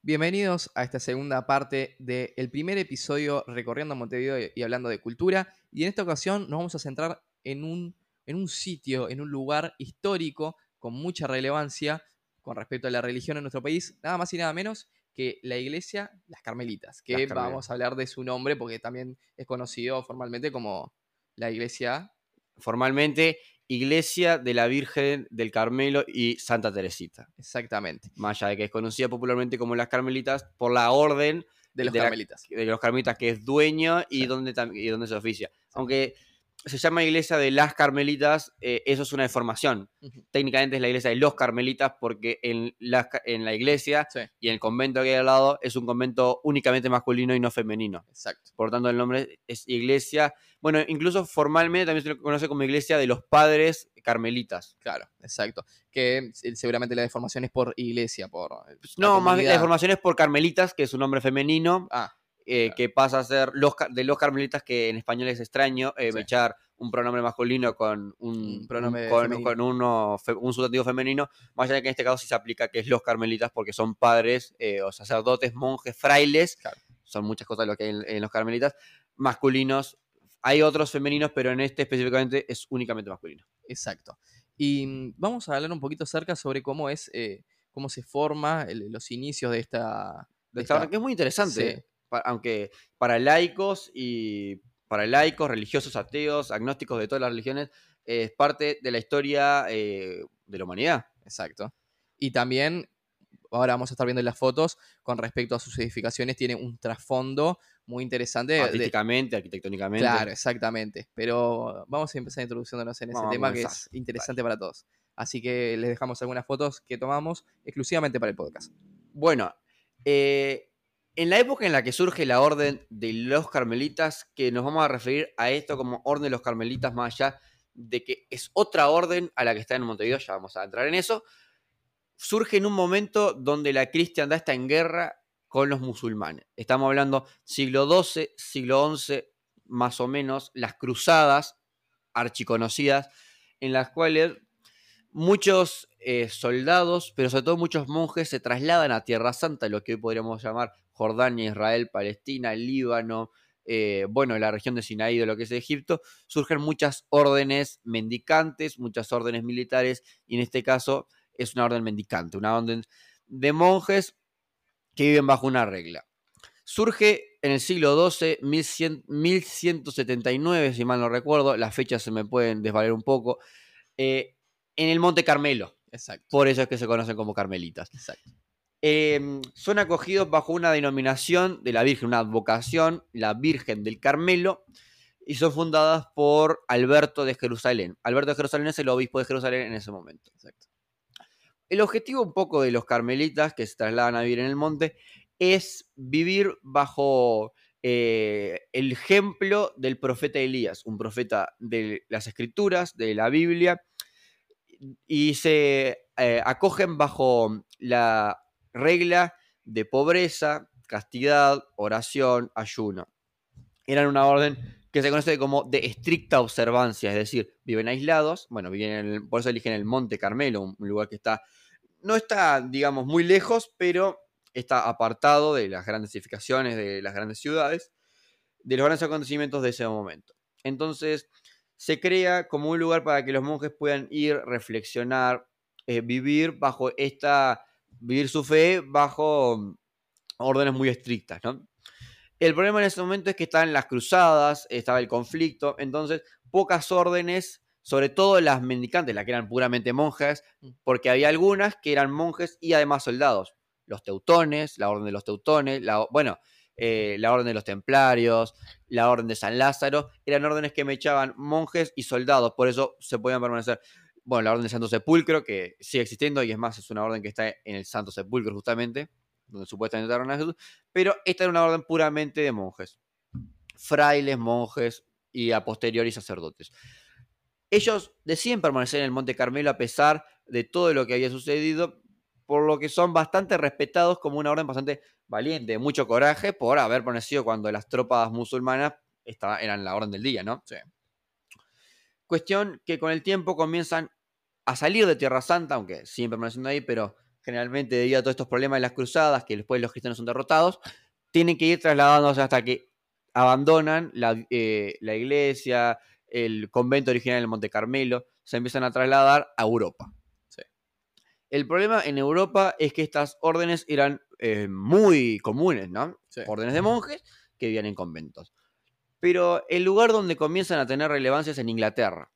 Bienvenidos a esta segunda parte del primer episodio recorriendo Montevideo y hablando de cultura. Y en esta ocasión nos vamos a centrar en un, en un sitio, en un lugar histórico con mucha relevancia con respecto a la religión en nuestro país, nada más y nada menos que la iglesia Las Carmelitas, que Las vamos a hablar de su nombre porque también es conocido formalmente como la iglesia. Formalmente, Iglesia de la Virgen del Carmelo y Santa Teresita. Exactamente, Más allá de que es conocida popularmente como las Carmelitas por la orden de los De la- Carmelitas. de los Carmelitas que es dueño y, Sí. donde, y donde se oficia. Aunque se llama Iglesia de las Carmelitas, eh, eso es una deformación. Técnicamente es la Iglesia de los Carmelitas porque en la, en la iglesia Sí, y en el convento que hay al lado es un convento únicamente masculino y no femenino. exacto. Por lo tanto, el nombre es Iglesia. Bueno, incluso formalmente también se lo conoce como Iglesia de los Padres Carmelitas. Claro, exacto. Que eh, seguramente la deformación es por iglesia, por. eh, No, más bien la comunidad. información es por Carmelitas, que es un nombre femenino, Ah, eh, claro. que pasa a ser los, de los Carmelitas, que en español es extraño, eh, Sí. echar un pronombre masculino con un, Un pronombre un- con, con uno, fe- un sustantivo femenino, más allá de que en este caso sí se aplica que es los Carmelitas, porque son padres eh, o sacerdotes, monjes, frailes, Claro. son muchas cosas lo que hay en, en los Carmelitas, masculinos. Hay otros femeninos, pero en este específicamente es únicamente masculino. exacto. Y mm, vamos a hablar un poquito acerca sobre cómo es, eh, cómo se forma el- los inicios de esta. de Esta- esta- que es muy interesante, Sí. Aunque para laicos y para laicos, religiosos, ateos, agnósticos de todas las religiones, eh, es parte de la historia eh, de la humanidad. Exacto. Y también, ahora vamos a estar viendo en las fotos, con respecto a sus edificaciones, tiene un trasfondo muy interesante. de- Artísticamente, arquitectónicamente. Claro, exactamente. Pero vamos a empezar introduciéndonos en ese Vamos tema que es interesante para todos. Así que les dejamos algunas fotos que tomamos exclusivamente para el podcast. Bueno, eh, en la época en la que surge la orden de los carmelitas, que nos vamos a referir a esto como orden de los carmelitas más allá de que es otra orden a la que está en Montevideo, ya vamos a entrar en eso, surge en un momento donde la cristiandad está en guerra con los musulmanes. Estamos hablando siglo XII, siglo XI, más o menos, las cruzadas archiconocidas, en las cuales muchos eh, soldados, pero sobre todo muchos monjes, se trasladan a Tierra Santa, lo que hoy podríamos llamar Jordania, Israel, Palestina, Líbano, eh, bueno, la región de Sinaí, de lo que es Egipto, surgen muchas órdenes mendicantes, muchas órdenes militares, y en este caso es una orden mendicante, una orden de monjes que viven bajo una regla. Surge en el siglo XII, 1100 1179, si mal no recuerdo, las fechas se me pueden desvaler un poco, eh, en el Monte Carmelo. Exacto. Por eso es que se conocen como carmelitas. Exacto. Eh, son acogidos bajo una denominación de la Virgen, una advocación, la Virgen del Carmelo, y son fundadas por Alberto de Jerusalén. Alberto de Jerusalén es el obispo de Jerusalén en ese momento. Exacto. El objetivo un poco de los carmelitas que se trasladan a vivir en el monte es vivir bajo eh, el ejemplo del profeta Elías, un profeta de las escrituras, de la Biblia, y se eh, acogen bajo la regla de pobreza, castidad, oración, ayuno. Eran una orden que se conoce como de estricta observancia, es decir, viven aislados, bueno, viven en el- por eso eligen el Monte Carmelo, un lugar que está, no está, digamos, muy lejos, pero está apartado de las grandes edificaciones, de las grandes ciudades, de los grandes acontecimientos de ese momento. Entonces, se crea como un lugar para que los monjes puedan ir, reflexionar, eh, vivir bajo esta, vivir su fe bajo órdenes muy estrictas, ¿no? El problema en ese momento es que estaban las cruzadas, estaba el conflicto, entonces pocas órdenes, sobre todo las mendicantes, las que eran puramente monjas, Mm. porque había algunas que eran monjes y además soldados. Los teutones, la orden de los teutones, la, bueno, eh, la orden de los templarios, la orden de San Lázaro, eran órdenes que me echaban monjes y soldados, por eso se podían permanecer. Bueno, la orden del Santo Sepulcro, que sigue existiendo y es más, es una orden que está en el Santo Sepulcro justamente, donde supuestamente enterraron a Jesús, pero esta era una orden puramente de monjes, frailes, monjes y a posteriori sacerdotes. Ellos deciden permanecer en el Monte Carmelo a pesar de todo lo que había sucedido, por lo que son bastante respetados como una orden bastante valiente, de mucho coraje por haber permanecido cuando las tropas musulmanas esta- eran la orden del día, ¿no? Sí. Cuestión que con el tiempo comienzan a salir de Tierra Santa, aunque siguen permaneciendo ahí, pero generalmente debido a todos estos problemas de las cruzadas, que después los cristianos son derrotados, tienen que ir trasladándose hasta que abandonan la, eh, la iglesia, el convento original en Monte Carmelo, se empiezan a trasladar a Europa. Sí. El problema en Europa es que estas órdenes eran eh, muy comunes, ¿no? Sí. Órdenes de monjes que vivían en conventos. Pero el lugar donde comienzan a tener relevancia es en Inglaterra.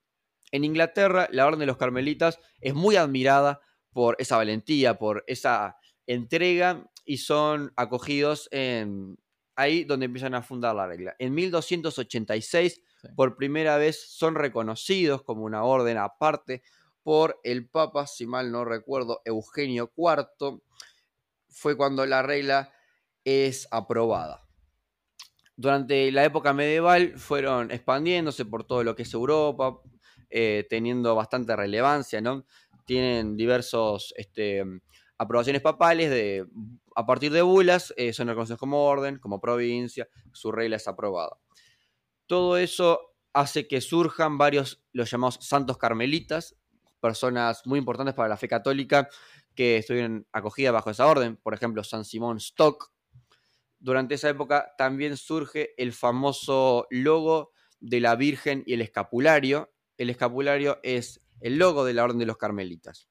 En Inglaterra, la Orden de los Carmelitas es muy admirada por esa valentía, por esa entrega y son acogidos en ahí donde empiezan a fundar la regla. En 1286, Sí. por primera vez, son reconocidos como una orden aparte por el Papa, si mal no recuerdo, Eugenio IV. Fue cuando la regla es aprobada. Durante la época medieval fueron expandiéndose por todo lo que es Europa, eh, teniendo bastante relevancia. Tienen diversos este, aprobaciones papales a partir de bulas, eh, son reconocidos como orden, como provincia, su regla es aprobada. Todo eso hace que surjan varios, los llamados santos carmelitas, personas muy importantes para la fe católica que estuvieron acogidas bajo esa orden, por ejemplo, San Simón Stock. Durante esa época también surge el famoso logo de la Virgen y el escapulario. El escapulario es el logo de la Orden de los Carmelitas.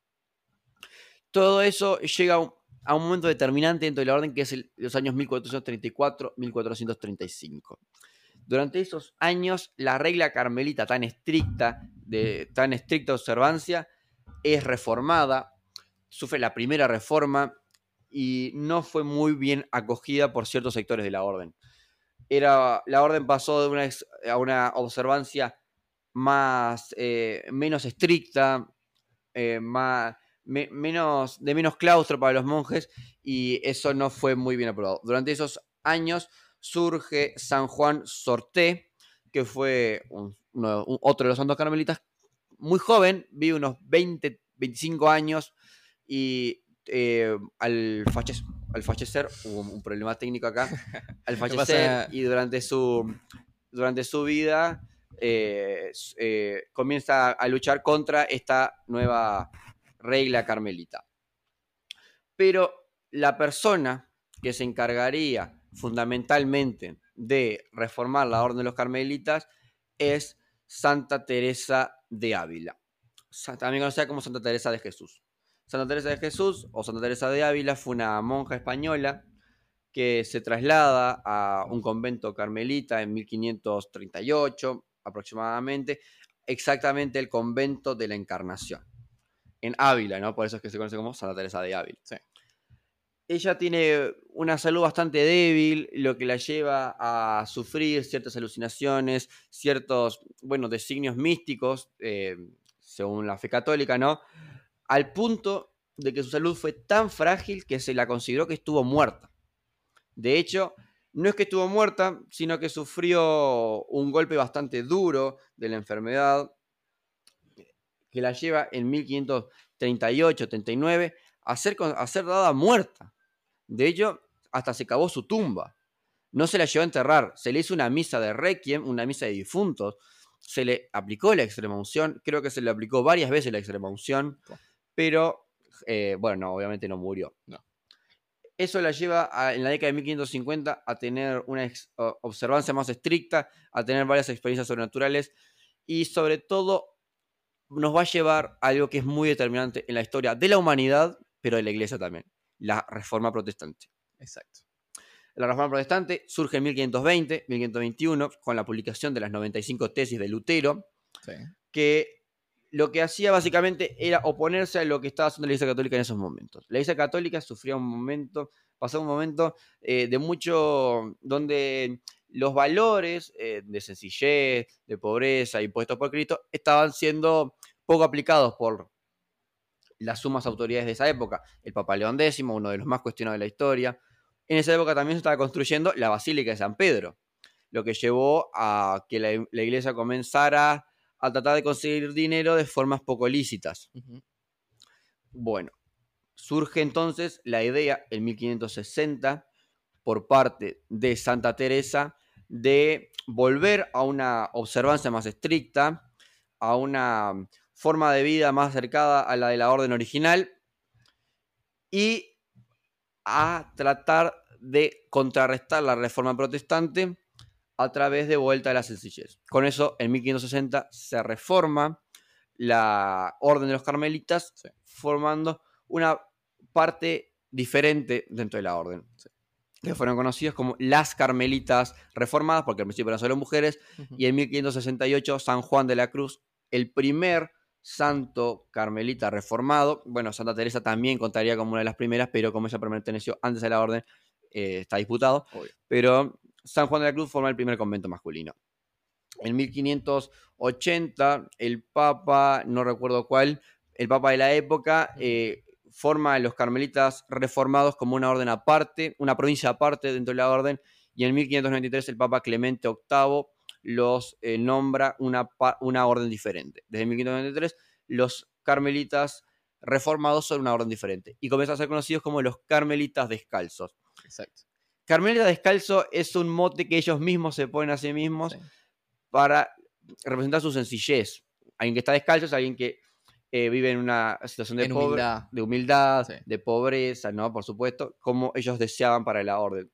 Todo eso llega a un, momento determinante dentro de la orden que es el- los años 1434-1435. Durante esos años, la regla carmelita tan estricta, de tan estricta observancia, es reformada, sufre la primera reforma y no fue muy bien acogida por ciertos sectores de la orden. Era, la orden pasó de una, a una observancia más, eh, menos estricta, eh, más, me- menos, de menos claustro para los monjes y eso no fue muy bien aprobado. Durante esos años surge San Juan Sorté, que fue un- uno- un- otro de los santos carmelitas, muy joven, vive unos 20, 25 años y eh, al, falle- al fallecer, hubo un problema técnico acá, al fallecer y durante su, durante su vida eh, eh, comienza a luchar contra esta nueva regla carmelita. Pero la persona que se encargaría fundamentalmente de reformar la orden de los carmelitas es Santa Teresa de Ávila, también conocida como Santa Teresa de Jesús. Santa Teresa de Jesús o Santa Teresa de Ávila fue una monja española que se traslada a un convento carmelita en 1538 aproximadamente, exactamente el convento de la Encarnación, en Ávila, ¿no? Por eso es que se conoce como Santa Teresa de Ávila. Sí. Ella tiene una salud bastante débil, lo que la lleva a sufrir ciertas alucinaciones, ciertos, bueno, designios místicos, eh, según la fe católica, ¿no? Al punto de que su salud fue tan frágil que se la consideró que estuvo muerta. De hecho, no es que estuvo muerta, sino que sufrió un golpe bastante duro de la enfermedad que la lleva en 1538-39 a ser, a ser dada muerta. De hecho, hasta se cavó su tumba. No se la llevó a enterrar, se le hizo una misa de requiem, una misa de difuntos, se le aplicó la extrema unción, creo que se le aplicó varias veces la extrema unción, pero eh, bueno, no, obviamente no murió. No. Eso la lleva a- en la década de 1550 a tener una ex- observancia más estricta, a tener varias experiencias sobrenaturales y sobre todo nos va a llevar a algo que es muy determinante en la historia de la humanidad, pero de la iglesia también, la reforma protestante. Exacto. La reforma protestante surge en 1520, 1521, con la publicación de las 95 tesis de Lutero, Sí. que lo que hacía básicamente era oponerse a lo que estaba haciendo la Iglesia Católica en esos momentos. La Iglesia Católica sufría un momento, pasó un momento eh, de mucho, donde los valores eh, de sencillez, de pobreza, impuestos por Cristo, estaban siendo poco aplicados por las sumas autoridades de esa época. El Papa León X, uno de los más cuestionados de la historia. En esa época también se estaba construyendo la Basílica de San Pedro, lo que llevó a que la, la iglesia comenzara a tratar de conseguir dinero de formas poco lícitas. Bueno, surge entonces la idea en 1560 por parte de Santa Teresa de volver a una observancia más estricta, a una forma de vida más acercada a la de la orden original y a tratar de contrarrestar la reforma protestante a través de vuelta a la sencillez. Con eso, en 1560 se reforma la orden de los carmelitas, formando una parte diferente dentro de la orden. Que fueron conocidas como las carmelitas reformadas, porque al principio eran solo mujeres, y en 1568 San Juan de la Cruz, el primer santo carmelita reformado. Bueno, Santa Teresa también contaría como una de las primeras, pero como ella perteneció antes de la orden, eh, está disputado. Pero San Juan de la Cruz forma el primer convento masculino. En 1580, el Papa, no recuerdo cuál, el Papa de la época, eh, forma a los carmelitas reformados como una orden aparte, una provincia aparte dentro de la orden, y en 1593 el Papa Clemente VIII los eh, nombra una, una orden diferente. Desde 1593 los carmelitas reformados son una orden diferente y comienzan a ser conocidos como los carmelitas descalzos. Exacto. Carmelita descalzo es un mote que ellos mismos se ponen a sí mismos para representar su sencillez. Alguien que está descalzo es alguien que eh, vive en una situación de, humildad, de, humildad de pobreza, ¿no? Por supuesto, como ellos deseaban para la orden.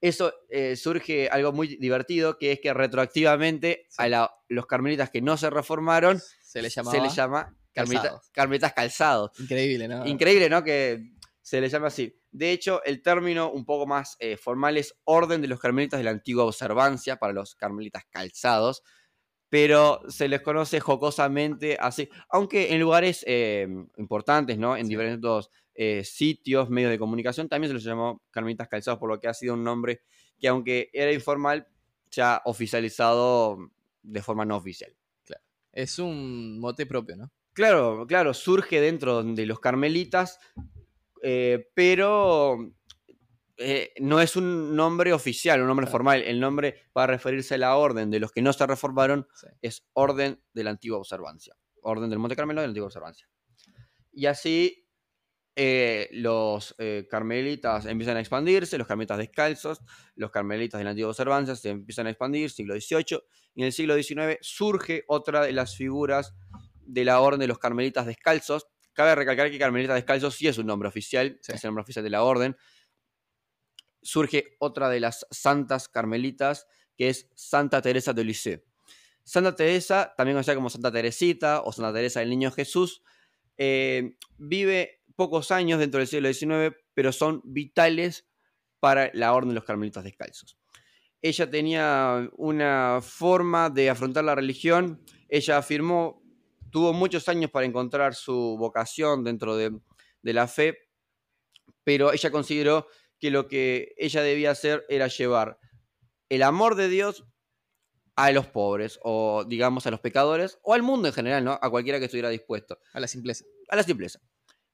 Eso eh, surge algo muy divertido, que es que retroactivamente a los carmelitas que no se reformaron, se les, se les llama carmelitas calzados. Increíble, ¿no? Increíble, ¿no? Que se les llama así. De hecho, el término un poco más eh, formal es Orden de los Carmelitas de la Antigua Observancia para los carmelitas calzados, pero se les conoce jocosamente así, aunque en lugares eh, importantes, ¿no? En diferentes eh, sitios, medios de comunicación, también se les llamó carmelitas calzados, por lo que ha sido un nombre que aunque era informal, se ha oficializado de forma no oficial. Claro. Es un mote propio, ¿no? Claro, claro, surge dentro de los carmelitas eh, pero eh, no es un nombre oficial, un nombre formal. El nombre para referirse a la orden de los que no se reformaron es Orden de la Antigua Observancia. Orden del Monte Carmelo de la Antigua Observancia. Y así eh, los carmelitas empiezan a expandirse, los carmelitas descalzos, los carmelitas de la Antigua Observancia se empiezan a expandir, siglo XVIII. Y en el siglo XIX surge otra de las figuras de la Orden de los carmelitas descalzos, Cabe recalcar que Carmelita Descalzo sí es un nombre oficial, es el nombre oficial de la orden. Surge otra de las santas carmelitas, que es Santa Teresa de Lisieux. Santa Teresa, también conocida como Santa Teresita o Santa Teresa del Niño Jesús, eh, vive pocos años dentro del siglo XIX, pero son vitales para la orden de los carmelitas descalzos. Ella tenía una forma de afrontar la religión, ella afirmó tuvo muchos años para encontrar su vocación dentro de, la fe, pero ella consideró que lo que ella debía hacer era llevar el amor de Dios a los pobres, o digamos a los pecadores, o al mundo en general, ¿no? A cualquiera que estuviera dispuesto. A la simpleza. A la simpleza.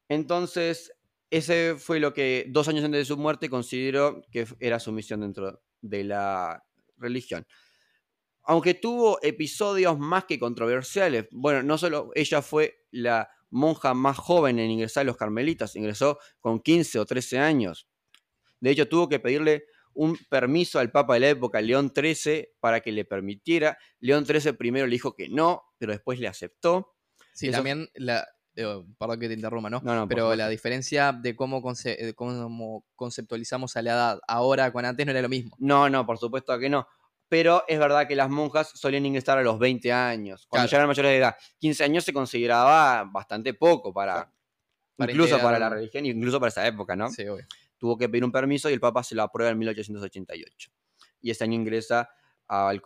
Entonces, ese fue lo que dos años antes de su muerte consideró que era su misión dentro de la religión aunque tuvo episodios más que controversiales, bueno, no solo ella fue la monja más joven en ingresar a los carmelitas, ingresó con 15 o 13 años. De hecho, tuvo que pedirle un permiso al Papa de la época, León XIII, para que le permitiera. León XIII primero le dijo que no, pero después le aceptó. Sí, también la, perdón que te interrumpa, ¿no? no, no Pero la diferencia de cómo, cómo, conceptualizamos a la edad ahora con antes no era lo mismo. No, no, por supuesto que no pero es verdad que las monjas solían ingresar a los 20 años, cuando ya eran mayores de edad. 15 años se consideraba bastante poco para, incluso para la religión, incluso para esa época, ¿no? Sí, obvio. Tuvo que pedir un permiso y el Papa se lo aprueba en 1888. Y ese año ingresa al,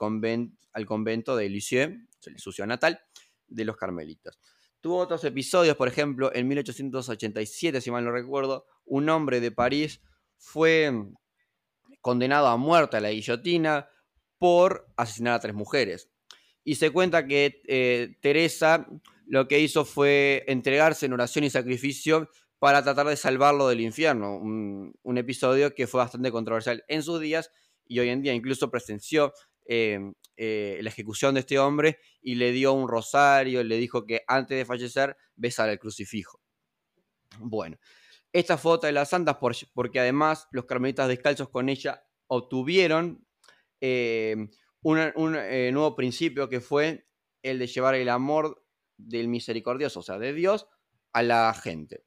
al convento de Lisieux, su ciudad natal, de los carmelitas. Tuvo otros episodios, por ejemplo, en 1887, si mal no recuerdo, un hombre de París fue condenado a muerte a la guillotina por asesinar a tres mujeres. Y se cuenta que eh, Teresa lo que hizo fue entregarse en oración y sacrificio para tratar de salvarlo del infierno. Un, episodio que fue bastante controversial en sus días y hoy en día incluso presenció em, eh, la ejecución de este hombre y le dio un rosario, le dijo que antes de fallecer besara el crucifijo. Bueno, esta foto de las santas porque además los carmelitas descalzos con ella obtuvieron eh, un, eh, nuevo principio que fue el de llevar el amor del misericordioso, o sea, de Dios, a la gente.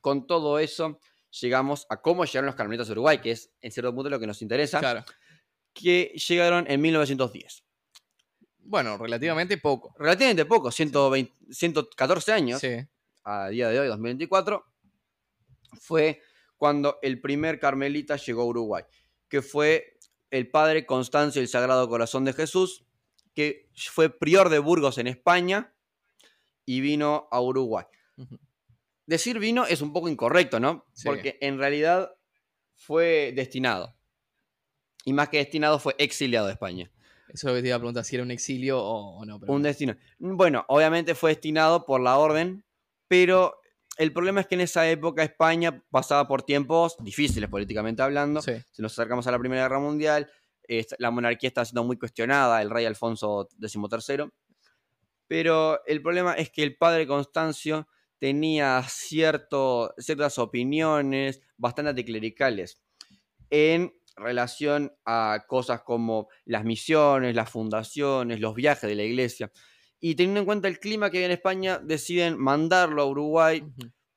con todo eso, llegamos a cómo llegaron los carmelitas a Uruguay, que es en cierto punto lo que nos interesa, Claro. que llegaron en 1910. Bueno, relativamente poco. Relativamente poco, 120, 114 años, Sí. a día de hoy, 2024, fue cuando el primer carmelita llegó a Uruguay, que fue el padre Constancio del Sagrado Corazón de Jesús, que fue prior de Burgos en España y vino a Uruguay. Decir vino es un poco incorrecto, ¿no? Sí. Porque en realidad fue destinado. Y más que destinado fue exiliado de España. Eso es lo que te iba a preguntar, si era un exilio o, o no. pero Un no. destino. Bueno, obviamente fue destinado por la orden, pero el problema es que en esa época España pasaba por tiempos difíciles políticamente hablando. Sí. Si nos acercamos a la Primera Guerra Mundial, eh, la monarquía estaba siendo muy cuestionada, el rey Alfonso XIII. Pero el problema es que el padre Constancio tenía cierto, ciertas opiniones bastante anticlericales en relación a cosas como las misiones, las fundaciones, los viajes de la iglesia. Y teniendo en cuenta el clima que había en España, deciden mandarlo a Uruguay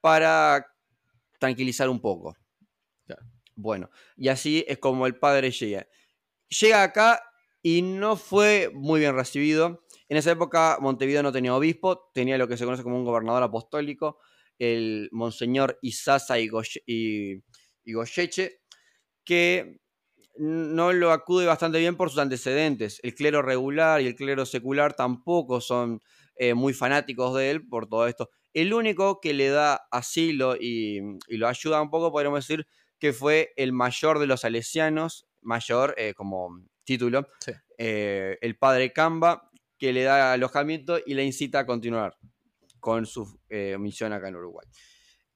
para tranquilizar un poco. Claro. Bueno, y así es como el padre llega. Llega acá y no fue muy bien recibido. En esa época Montevideo no tenía obispo, tenía lo que se conoce como un gobernador apostólico, el monseñor y- y Goyeche, que no lo acude bastante bien por sus antecedentes. El clero regular y el clero secular tampoco son eh, muy fanáticos de él por todo esto. El único que le da asilo y, y lo ayuda un poco, podríamos decir, que fue el mayor de los salesianos, mayor eh, como título, Sí. eh, el padre Camba, que le da alojamiento y le incita a continuar con su misión acá en Uruguay.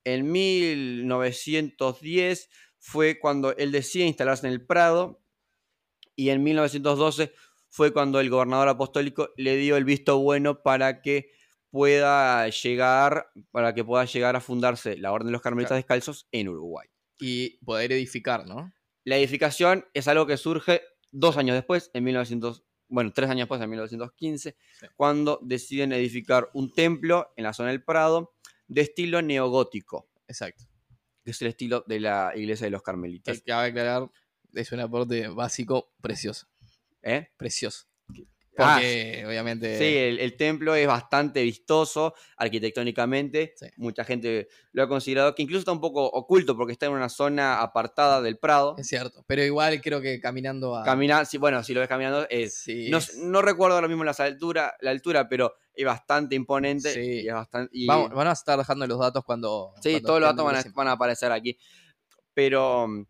En 1910 fue cuando él decide instalarse en el Prado y en 1912 fue cuando el gobernador apostólico le dio el visto bueno para que pueda llegar para que pueda llegar a fundarse la Orden de los Carmelitas Claro. Descalzos en Uruguay. Y poder edificar, ¿no? La edificación es algo que surge dos años después, en 1900, bueno, tres años después, en 1915, Sí. cuando deciden edificar un templo en la zona del Prado de estilo neogótico, Exacto. Que es el estilo de la iglesia de los Que carmelitas. cabe aclarar, es un aporte básico precioso. ¿Eh? Precioso. Ah, Porque, obviamente. Sí, el, el templo es bastante vistoso arquitectónicamente. Sí. Mucha gente lo ha considerado que incluso está un poco oculto porque está en una zona apartada del Prado. Es cierto. Pero igual creo que caminando a. Caminar, sí, bueno, si lo ves caminando es Sí, No, es- no recuerdo ahora mismo las altura, la altura, pero es bastante imponente. Sí. Y es bastante, y- Vamos, van a estar dejando los datos cuando. sí, cuando todos los datos van a, durísimos. van a aparecer aquí. Pero mm,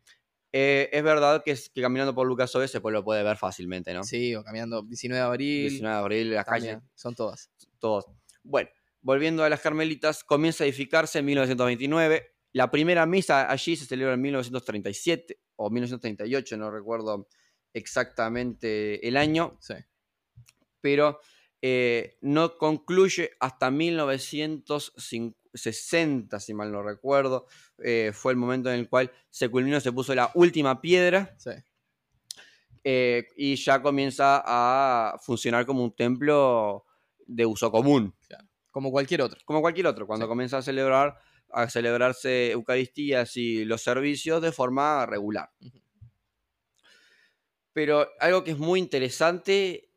eh, es verdad que, es- que caminando por Lucas Oves se puede- lo puede ver fácilmente, ¿no? Sí, o caminando 19 de abril. 19 de abril, las también, calles, Son todas. todos. Bueno, volviendo a las Carmelitas, comienza a edificarse en 1929. La primera misa allí se celebra en 1937 o 1938, no recuerdo exactamente el año. Sí. pero eh, no concluye hasta 1960, si mal no recuerdo. Eh, fue el momento en el cual Seculino se puso la última piedra Sí. eh, y ya comienza a funcionar como un templo de uso común, Como cualquier otro. como cualquier otro, cuando Sí. comienza a celebrar a celebrarse Eucaristías y los servicios de forma regular. Pero algo que es muy interesante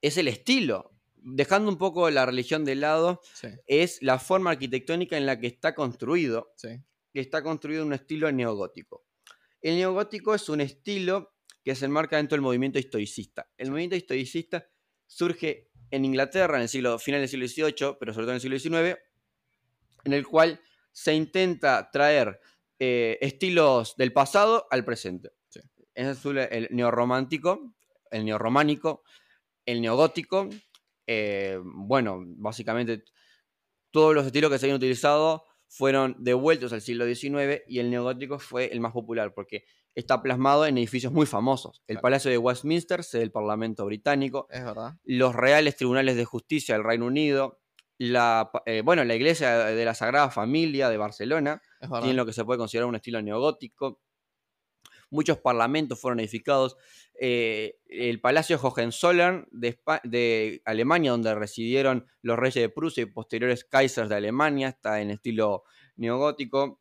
es el estilo. Dejando un poco la religión de lado, Sí. es la forma arquitectónica en la que está construido, Sí. que está construido en un estilo neogótico. El neogótico es un estilo que se enmarca dentro del movimiento historicista. El movimiento historicista surge en Inglaterra en el siglo, final del siglo XVIII, pero sobre todo en el siglo XIX, en el cual se intenta traer eh, estilos del pasado al presente. Sí. Es el, el neorromántico, el neorrománico, el neogótico. Eh, bueno, básicamente todos los estilos que se habían utilizado fueron devueltos al siglo XIX y el neogótico fue el más popular porque está plasmado en edificios muy famosos. El Claro. Palacio de Westminster, sede del Parlamento británico, Es verdad. los reales tribunales de justicia del Reino Unido, la, eh, bueno, la iglesia de la Sagrada Familia de Barcelona, tiene lo que se puede considerar un estilo neogótico. Muchos parlamentos fueron edificados. Eh, el Palacio Hohenzollern de, de Alemania, donde residieron los reyes de Prusia y posteriores Kaisers de Alemania, está en estilo neogótico.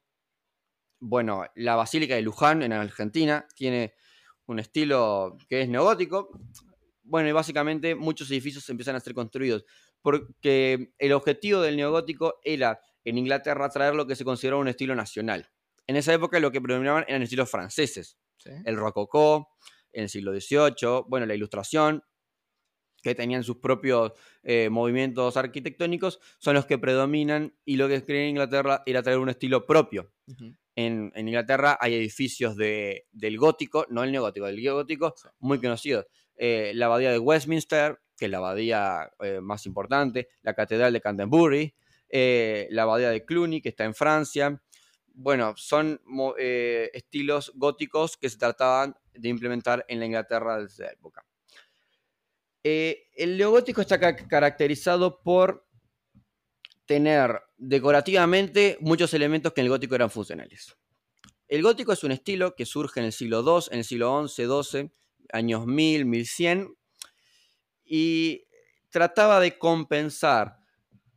Bueno, la Basílica de Luján en Argentina tiene un estilo que es neogótico. Bueno, y básicamente muchos edificios empiezan a ser construidos porque el objetivo del neogótico era en Inglaterra traer lo que se consideraba un estilo nacional. En esa época lo que predominaban eran estilos franceses. El rococó, en el siglo XVIII, bueno, la ilustración, que tenían sus propios eh, movimientos arquitectónicos, son los que predominan y lo que quería Inglaterra era traer un estilo propio. en, Inglaterra hay edificios del gótico, no el neogótico, del gótico, muy conocidos. Eh, la abadía de Westminster, que es la abadía eh, más importante, la catedral de Canterbury, la abadía de Cluny, que está en Francia. Bueno, son estilos góticos que se trataban de implementar en la Inglaterra de esa época. Eh, el neogótico está caracterizado por tener decorativamente muchos elementos que en el gótico eran funcionales. El gótico es un estilo que surge en el siglo II, en el siglo XI, XII, años 1000, 1100, y trataba de compensar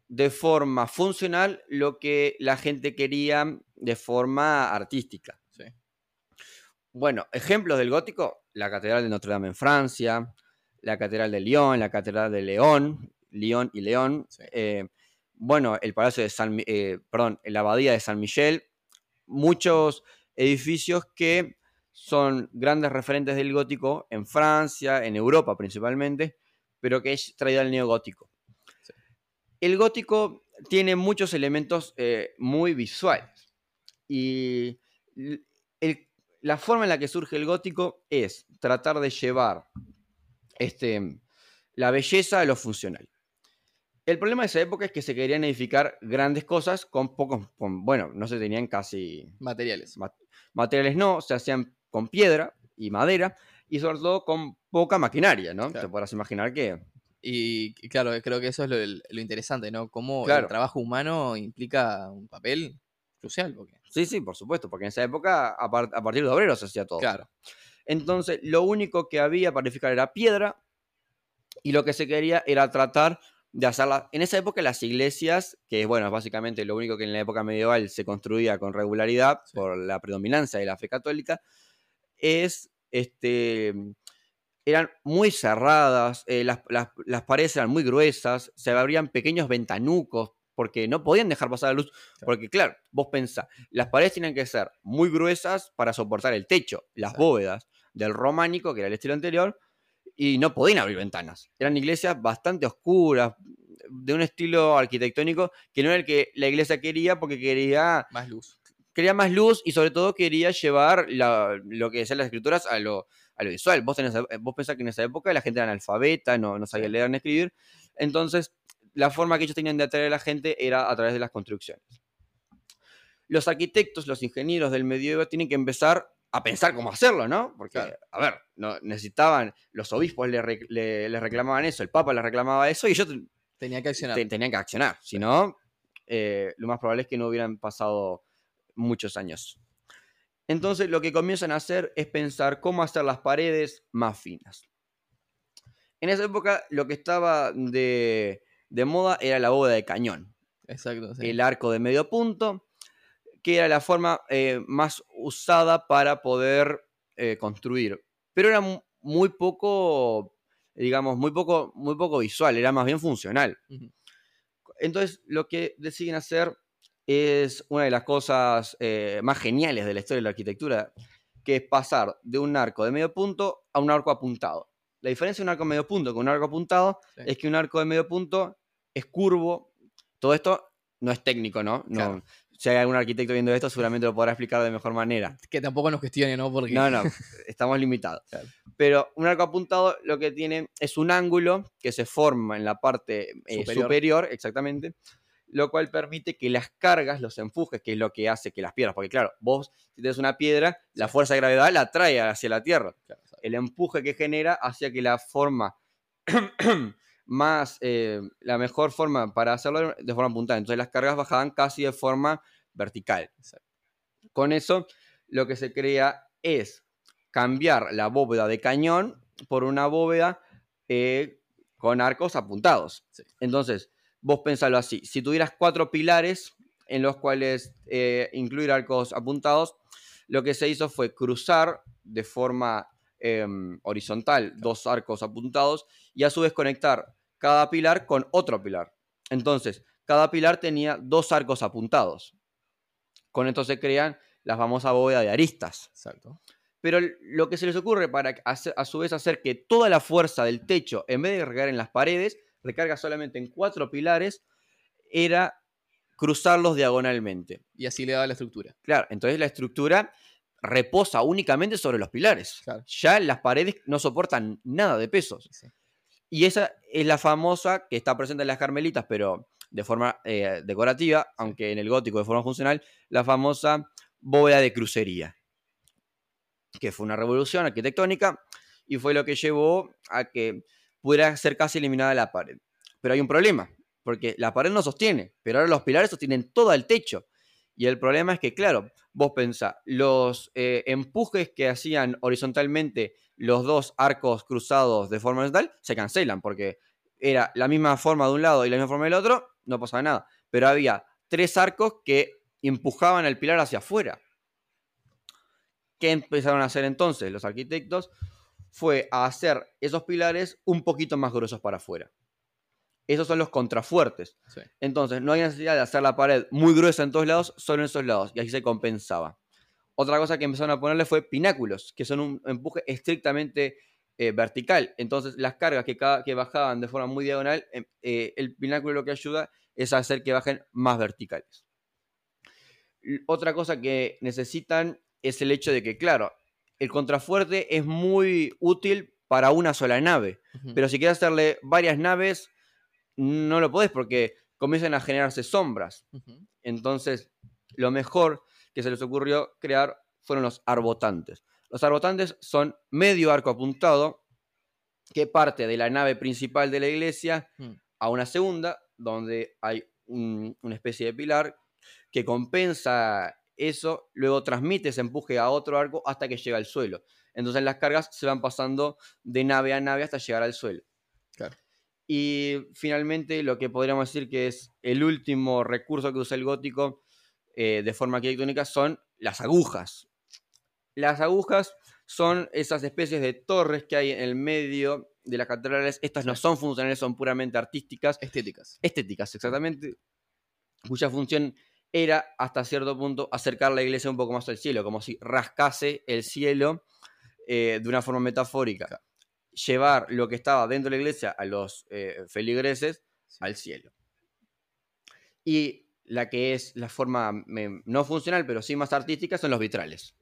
de forma funcional lo que la gente quería de forma artística. Bueno, ejemplos del gótico, la Catedral de Notre Dame en Francia, la Catedral de Lyon, la Catedral de León, Lyon y León, eh, bueno, el Palacio de San, eh, perdón, la Abadía de San Michel, muchos edificios que son grandes referentes del gótico en Francia, en Europa principalmente, pero que es traído al neogótico. El gótico tiene muchos elementos eh, muy visuales y la forma en la que surge el gótico es tratar de llevar este, la belleza a lo funcional. El problema de esa época es que se querían edificar grandes cosas con pocos, bueno, no se tenían casi... Materiales. materiales no, se hacían con piedra y madera y sobre todo con poca maquinaria, ¿no? Te podrás imaginar que... Y, claro, creo que eso es lo, interesante, ¿no? Cómo el trabajo humano implica un papel crucial. Porque... Sí, sí, por supuesto, porque en esa época a, a partir de obreros se hacía todo. Claro. Entonces, lo único que había para edificar era piedra y lo que se quería era tratar de hacerla. En esa época, las iglesias, que bueno, básicamente lo único que en la época medieval se construía con regularidad por la predominancia de la fe católica, es este eran muy cerradas, eh, las, las, paredes eran muy gruesas, se abrían pequeños ventanucos porque no podían dejar pasar la luz. Porque, claro, vos pensás, las paredes tienen que ser muy gruesas para soportar el techo, las bóvedas del románico, que era el estilo anterior, y no podían abrir ventanas. Eran iglesias bastante oscuras, de un estilo arquitectónico que no era el que la iglesia quería porque quería... Más luz. Quería más luz y sobre todo quería llevar lo que decían las escrituras a lo, a lo visual. Vos, tenés, vos pensás que en esa época la gente era analfabeta, no, no sabía leer ni escribir. Entonces la forma que ellos tenían de atraer a la gente era a través de las construcciones. Los arquitectos, los ingenieros del medioevo tienen que empezar a pensar cómo hacerlo, ¿no? Porque, a ver, no, necesitaban, los obispos les reclamaban eso, el Papa les reclamaba eso y ellos Tenía que accionar. tenían que accionar. Si no, eh, lo más probable es que no hubieran pasado muchos años. Entonces, lo que comienzan a hacer es pensar cómo hacer las paredes más finas. En esa época, lo que estaba de, de moda era la bóveda de cañón. Exacto. El arco de medio punto, que era la forma eh, más usada para poder eh, construir. Pero era muy poco, digamos, muy poco, muy poco visual, era más bien funcional. Entonces, lo que deciden hacer es una de las cosas eh, más geniales de la historia de la arquitectura, que es pasar de un arco de medio punto a un arco apuntado. La diferencia de un arco de medio punto con un arco apuntado es que un arco de medio punto es curvo. Todo esto no es técnico, ¿no? no Si hay algún arquitecto viendo esto, seguramente lo podrá explicar de mejor manera. Que tampoco nos cuestione, ¿no? Porque... No, no, estamos limitados. Pero un arco apuntado lo que tiene es un ángulo que se forma en la parte eh, superior. exactamente, lo cual permite que las cargas, los empujes, que es lo que hace que las piedras, porque claro, vos si tienes una piedra, la fuerza de gravedad la trae hacia la tierra. El empuje que genera hacia que la forma más, eh, la mejor forma para hacerlo de forma puntada. Entonces las cargas bajaban casi de forma vertical. Con eso, lo que se crea es cambiar la bóveda de cañón por una bóveda eh, con arcos apuntados. Entonces, vos pensalo así, si tuvieras cuatro pilares en los cuales eh, incluir arcos apuntados, lo que se hizo fue cruzar de forma em, horizontal dos arcos apuntados y a su vez conectar cada pilar con otro pilar. Entonces, cada pilar tenía dos arcos apuntados. Con esto se crean la famosa bóveda de aristas. Exacto. Pero lo que se les ocurre para a su vez hacer que toda la fuerza del techo, en vez de recargar en las paredes, recarga solamente en cuatro pilares, era cruzarlos diagonalmente. Y así le daba la estructura. Claro, entonces la estructura reposa únicamente sobre los pilares. Ya las paredes no soportan nada de pesos. Y esa es la famosa que está presente en las carmelitas, pero de forma eh, decorativa, aunque en el gótico de forma funcional, la famosa bóveda de crucería, que fue una revolución arquitectónica y fue lo que llevó a que pudiera ser casi eliminada la pared. Pero hay un problema, porque la pared no sostiene, pero ahora los pilares sostienen todo el techo. Y el problema es que, claro, vos pensás, los eh, empujes que hacían horizontalmente los dos arcos cruzados de forma horizontal se cancelan, porque era la misma forma de un lado y la misma forma del otro, no pasaba nada. Pero había tres arcos que empujaban el pilar hacia afuera. ¿Qué empezaron a hacer entonces los arquitectos? Fue a hacer esos pilares un poquito más gruesos para afuera. Esos son los contrafuertes. Entonces, no hay necesidad de hacer la pared muy gruesa en todos lados, solo en esos lados. Y así se compensaba. Otra cosa que empezaron a ponerle fue pináculos, que son un empuje estrictamente eh, vertical. Entonces, las cargas que, que, bajaban de forma muy diagonal, em, eh, el pináculo lo que ayuda es a hacer que bajen más verticales. Otra cosa que necesitan es el hecho de que, claro, el contrafuerte es muy útil para una sola nave, pero si quieres hacerle varias naves, no lo podés porque comienzan a generarse sombras. Entonces, lo mejor que se les ocurrió crear fueron los arbotantes. Los arbotantes son medio arco apuntado que parte de la nave principal de la iglesia mm. a una segunda, donde hay una especie de pilar que compensa eso, luego transmite ese empuje a otro arco hasta que llega al suelo. Entonces las cargas se van pasando de nave a nave hasta llegar al suelo. Y finalmente lo que podríamos decir que es el último recurso que usa el gótico eh, de forma arquitectónica son las agujas. Las agujas son esas especies de torres que hay en el medio de las catedrales. Estas no son funcionales, son puramente artísticas. Estéticas. Estéticas, exactamente. Cuya función era hasta cierto punto acercar la iglesia un poco más al cielo, como si rascase el cielo eh, de una forma metafórica. Llevar lo que estaba dentro de la iglesia a los eh, feligreses al cielo. Y la que es la forma no funcional, pero sí más artística, son los vitrales.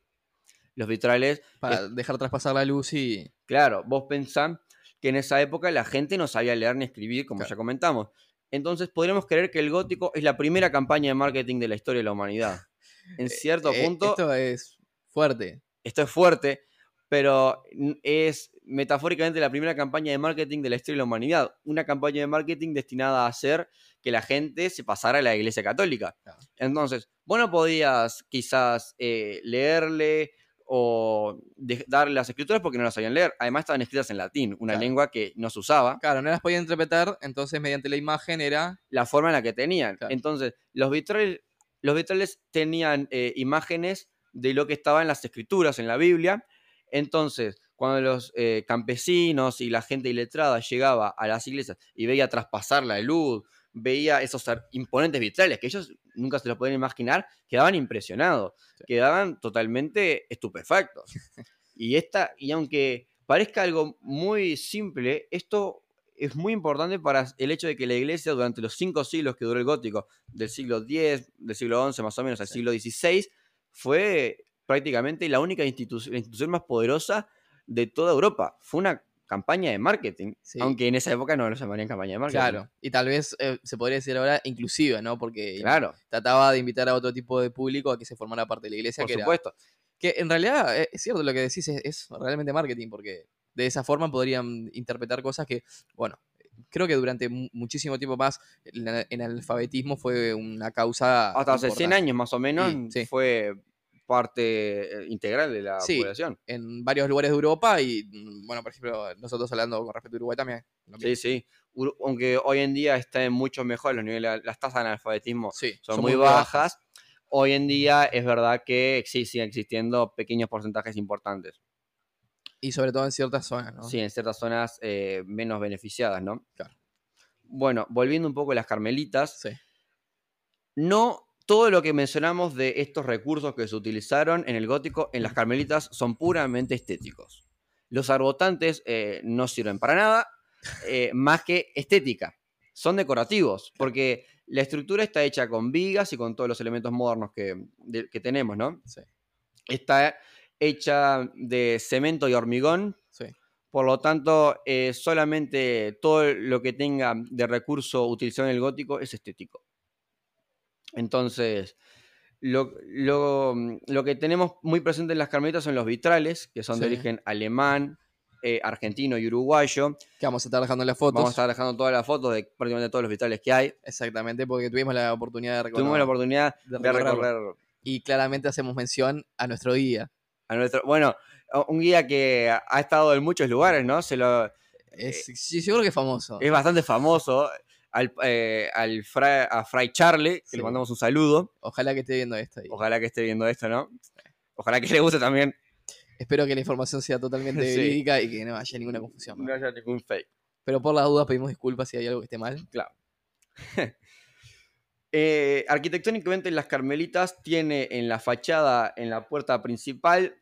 Los vitrales. Para dejar traspasar la luz y. Claro, vos pensás que en esa época la gente no sabía leer ni escribir, como ya comentamos. Entonces podríamos creer que el gótico es la primera campaña de marketing de la historia de la humanidad. En eh, cierto eh, punto. Esto es fuerte. Esto es fuerte, pero es metafóricamente la primera campaña de marketing de la historia de la humanidad. Una campaña de marketing destinada a hacer que la gente se pasara a la iglesia católica. Entonces, vos no podías quizás eh, leerle o darle las escrituras porque no las sabían leer. Además estaban escritas en latín, una lengua que no se usaba. Claro, no las podían interpretar, entonces mediante la imagen era... La forma en la que tenían. Entonces, los vitrales, los vitrales tenían eh, imágenes de lo que estaba en las escrituras, en la Biblia. Entonces, cuando los eh, campesinos y la gente iletrada llegaba a las iglesias y veía traspasar la luz, veía esos imponentes vitrales que ellos nunca se lo pueden imaginar, quedaban impresionados, quedaban totalmente estupefactos. y, esta, y aunque parezca algo muy simple, esto es muy importante para el hecho de que la iglesia durante los cinco siglos que duró el gótico, del siglo X, del siglo XI más o menos al siglo XVI, fue prácticamente la única la institución más poderosa de toda Europa. Fue una campaña de marketing, aunque en esa época no lo llamarían campaña de marketing. Claro, y tal vez eh, se podría decir ahora inclusiva, ¿no? Porque claro. trataba de invitar a otro tipo de público a que se formara parte de la iglesia. Por supuesto. que en realidad eh, es cierto lo que decís, es, realmente marketing, porque de esa forma podrían interpretar cosas que, bueno, creo que durante muchísimo tiempo más en el alfabetismo fue una causa. Hasta hace 100 años más o menos fue parte eh, integral de la Sí. población. En varios lugares de Europa y, mm, bueno, por ejemplo, nosotros hablando con respecto a Uruguay también. Sí, sí. Ur- Aunque hoy en día está mucho mejor los niveles, las tasas de analfabetismo Sí, son, muy bajas. Hoy en día es verdad que sí, siguen existiendo pequeños porcentajes importantes. Y sobre todo en ciertas zonas, ¿no? Sí, en ciertas zonas eh, menos beneficiadas, ¿no? Claro. Bueno, volviendo un poco a las carmelitas, Sí. no todo lo que mencionamos de estos recursos que se utilizaron en el gótico en las carmelitas son puramente estéticos. Los arbotantes eh, no sirven para nada, eh, más que estética. Son decorativos, porque la estructura está hecha con vigas y con todos los elementos modernos que, de- que tenemos, ¿no? Sí. Está hecha de cemento y hormigón, Sí. por lo tanto, eh, solamente todo lo que tenga de recurso utilizado en el gótico es estético. Entonces, lo, lo- lo que tenemos muy presente en las carmelitas son los vitrales, que son de origen alemán, eh, argentino y uruguayo. Que vamos a estar dejando las fotos. Vamos a estar dejando todas las fotos de prácticamente todos los vitrales que hay. Exactamente, porque tuvimos la oportunidad de recorrer. Tuvimos la oportunidad de recorrer Y claramente hacemos mención a nuestro guía. a nuestro. Bueno, un guía que ha estado en muchos lugares, ¿no? Se lo, Es, sí, seguro que es famoso. es bastante famoso. Al, eh, al Fra- a Fray Charlie, que Sí. le mandamos un saludo. Ojalá que esté viendo esto. ahí. Ojalá que esté viendo esto, ¿no? Ojalá que le guste también. Espero que la información sea totalmente Sí. verídica y que no haya ninguna confusión. ¿no? No haya ningún fake. Pero por las dudas pedimos disculpas si hay algo que esté mal. Eh, arquitectónicamente, las Carmelitas tiene en la fachada, en la puerta principal,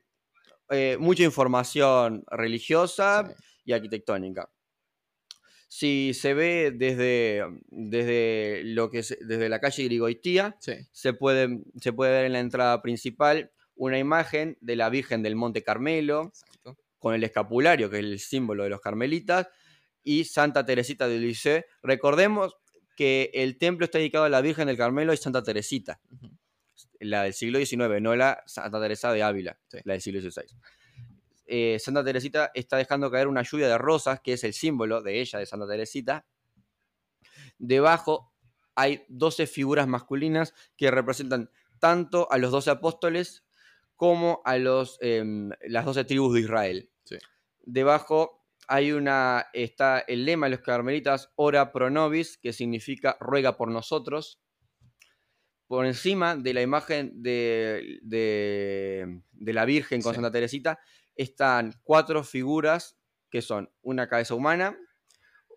eh, mucha información religiosa Sí. y arquitectónica. Si se ve desde, desde, lo que es- desde la calle Grigoitía, Sí. se puede, se puede ver en la entrada principal una imagen de la Virgen del Monte Carmelo, Exacto. con el escapulario, que es el símbolo de los carmelitas, y Santa Teresita de Lisieux. Recordemos que el templo está dedicado a la Virgen del Carmelo y Santa Teresita, la del siglo XIX, no la Santa Teresa de Ávila, Sí. la del siglo XVI. Eh, Santa Teresita está dejando caer una lluvia de rosas, que es el símbolo de ella, de Santa Teresita. Debajo hay 12 figuras masculinas que representan tanto a los 12 apóstoles como a los, em, las 12 tribus de Israel. Sí. Debajo hay una, está el lema de los carmelitas, ora pro nobis, que significa ruega por nosotros. Por encima de la imagen de, de- de la Virgen con Sí. Santa Teresita están cuatro figuras que son una cabeza humana,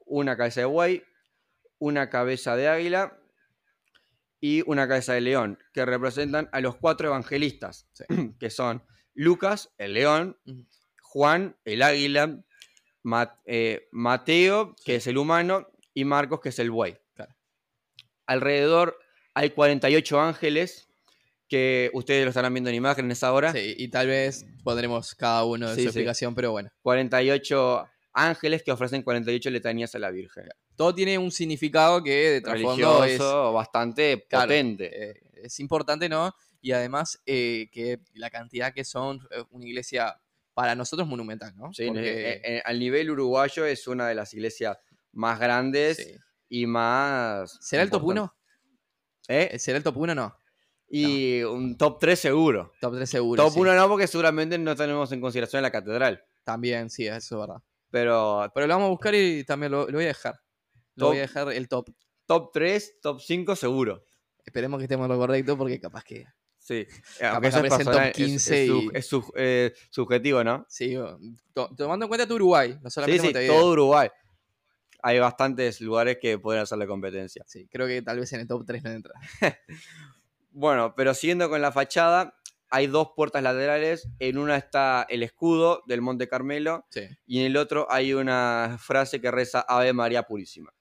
una cabeza de buey, una cabeza de águila y una cabeza de león, que representan a los cuatro evangelistas, Sí. que son Lucas, el león. Juan, el águila, eh, Mateo, que es el humano, y Marcos, que es el buey. Claro. Alrededor hay 48 ángeles, que ustedes lo estarán viendo en imágenes ahora. Sí, y tal vez pondremos cada uno de Sí, su sí. explicación, pero bueno. 48 ángeles que ofrecen 48 letanías a la Virgen. Todo tiene un significado que de trasfondo es, bastante Claro, potente. eh, es importante, ¿no? Y además eh, que la cantidad que son eh, una iglesia para nosotros monumental, ¿no? Sí, Porque- al nivel uruguayo es una de las iglesias más grandes sí. y más. ¿Será el top importantes. 1? ¿Eh? ¿Será el top 1 no? Y un top 3 seguro. Top 3 seguro. top sí. 1 no, porque seguramente no tenemos en consideración la catedral. También, sí, eso es verdad. Pero Pero lo vamos a buscar y también lo, lo voy a dejar. Lo Top. voy a dejar el top. top 3, top 5 seguro. Esperemos que estemos lo correcto porque capaz que. Sí. Capaz eso es, aparece en top personal, es- 15 es, y- es sub- eh, subjetivo, ¿no? Sí, to- tomando en cuenta tu Uruguay, no Sí, solamente sí, Montevideo. todo Uruguay. Hay bastantes lugares que pueden hacerle competencia. Sí, creo que tal vez en el top 3 no entra. Bueno, pero siguiendo con la fachada, hay dos puertas laterales. En una está el escudo del Monte Carmelo Sí. y en el otro hay una frase que reza Ave María Purísima.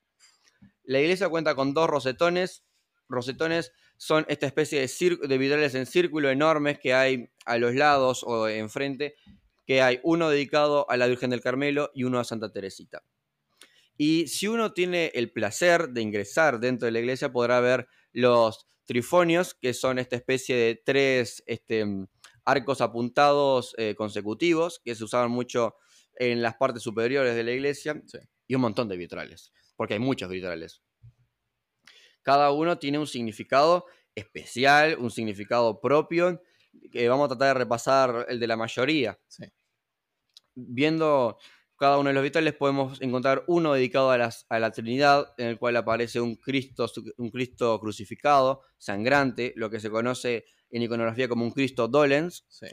La iglesia cuenta con dos rosetones. Rosetones son esta especie de, de vitrales en círculo enormes que hay a los lados o enfrente, que hay uno dedicado a la Virgen del Carmelo y uno a Santa Teresita. Y si uno tiene el placer de ingresar dentro de la iglesia, podrá ver los trifonios, que son esta especie de tres este, arcos apuntados eh, consecutivos, que se usaban mucho en las partes superiores de la iglesia, Sí. y un montón de vitrales, porque hay muchos vitrales. Cada uno tiene un significado especial, un significado propio, que vamos a tratar de repasar el de la mayoría. Sí. Viendo cada uno de los vitrales podemos encontrar uno dedicado a, las- a la Trinidad, en el cual aparece un Cristo, un Cristo crucificado, sangrante, lo que se conoce en iconografía como un Cristo dolens. Sí.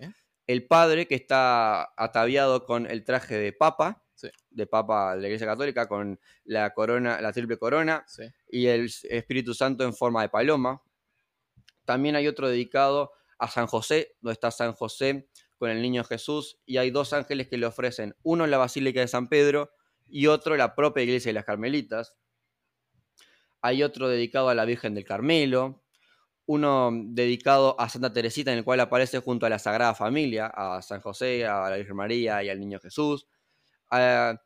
El Padre, que está ataviado con el traje de Papa, Sí. de Papa de la Iglesia Católica, con la corona, la triple corona, Sí. y el Espíritu Santo en forma de paloma. También hay otro dedicado a San José, donde está San José con el niño Jesús, y hay dos ángeles que le ofrecen, uno en la Basílica de San Pedro y otro en la propia iglesia de las Carmelitas. Hay otro dedicado a la Virgen del Carmelo, uno dedicado a Santa Teresita, en el cual aparece junto a la Sagrada Familia, a San José, a la Virgen María y al niño Jesús. Ah,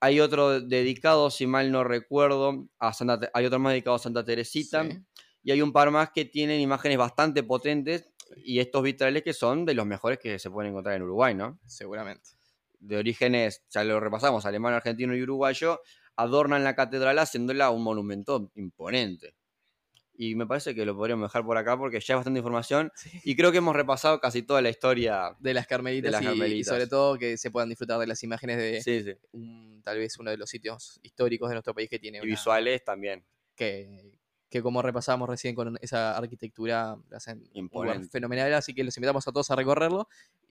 hay otro dedicado, si mal no recuerdo, a Santa, hay otro más dedicado a Santa Teresita. Sí. Y hay un par más que tienen imágenes bastante potentes y estos vitrales que son de los mejores que se pueden encontrar en Uruguay, ¿no? Seguramente. De orígenes, ya lo repasamos, alemán, argentino y uruguayo, adornan la catedral haciéndola un monumento imponente. Y me parece que lo podríamos dejar por acá porque ya hay bastante información Sí. y creo que hemos repasado casi toda la historia. De las carmelitas, las y- y, carmelitas. sobre todo que se puedan disfrutar de las imágenes de Sí, sí. un- tal vez uno de los sitios históricos de nuestro país que tiene Y una- visuales también. que, que como repasamos recién con esa arquitectura, la hacen fenomenal, así que los invitamos a todos a recorrerlo.